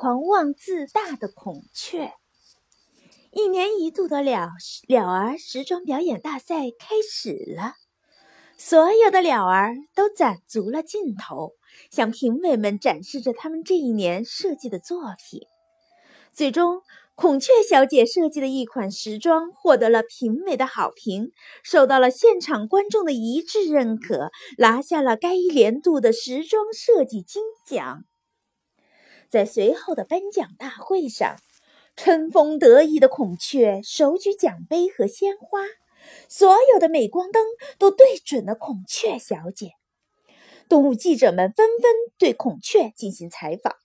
狂妄自大的孔雀。一年一度的鸟鸟儿时装表演大赛开始了，所有的鸟儿都攒足了劲头，向评委们展示着他们这一年设计的作品。最终，孔雀小姐设计的一款时装获得了评委的好评，受到了现场观众的一致认可，拿下了该年度的时装设计金奖。在随后的颁奖大会上，春风得意的孔雀手举奖杯和鲜花，所有的镁光灯都对准了孔雀小姐。动物记者们纷纷对孔雀进行采访。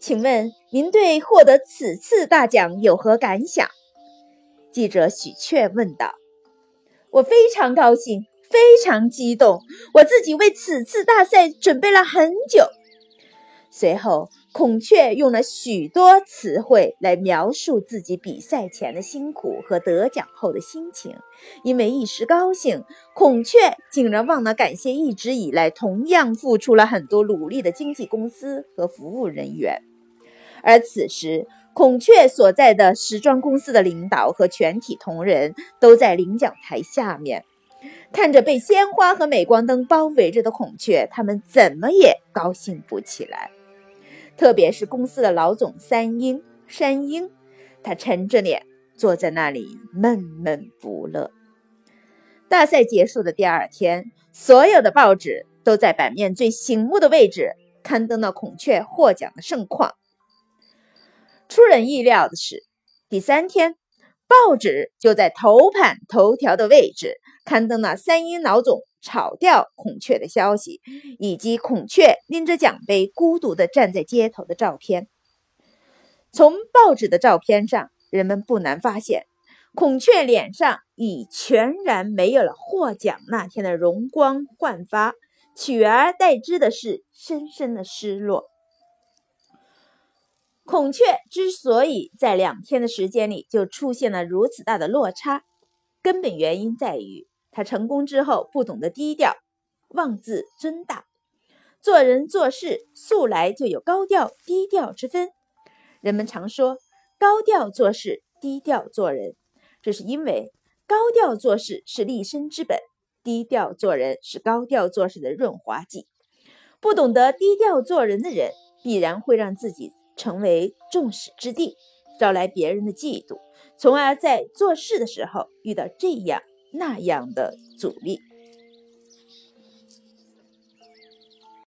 请问您对获得此次大奖有何感想？记者许雀问道。我非常高兴，非常激动，我自己为此次大赛准备了很久。随后，孔雀用了许多词汇来描述自己比赛前的辛苦和得奖后的心情。因为一时高兴，孔雀竟然忘了感谢一直以来同样付出了很多努力的经纪公司和服务人员。而此时，孔雀所在的时装公司的领导和全体同仁都在领奖台下面，看着被鲜花和镁光灯包围着的孔雀，他们怎么也高兴不起来。特别是公司的老总三英山鹰，他沉着脸坐在那里闷闷不乐。大赛结束的第二天，所有的报纸都在版面最醒目的位置刊登了孔雀获奖的盛况。出人意料的是，第三天，报纸就在头版头条的位置刊登了三鹰老总炒掉孔雀的消息，以及孔雀拎着奖杯孤独地站在街头的照片。从报纸的照片上，人们不难发现，孔雀脸上已全然没有了获奖那天的容光焕发，取而代之的是深深的失落。孔雀之所以在两天的时间里就出现了如此大的落差，根本原因在于他成功之后不懂得低调，妄自尊大。做人做事素来就有高调低调之分。人们常说高调做事，低调做人，这是因为高调做事是立身之本，低调做人是高调做事的润滑剂。不懂得低调做人的人，必然会让自己。成为众矢之的，招来别人的嫉妒，从而在做事的时候遇到这样那样的阻力。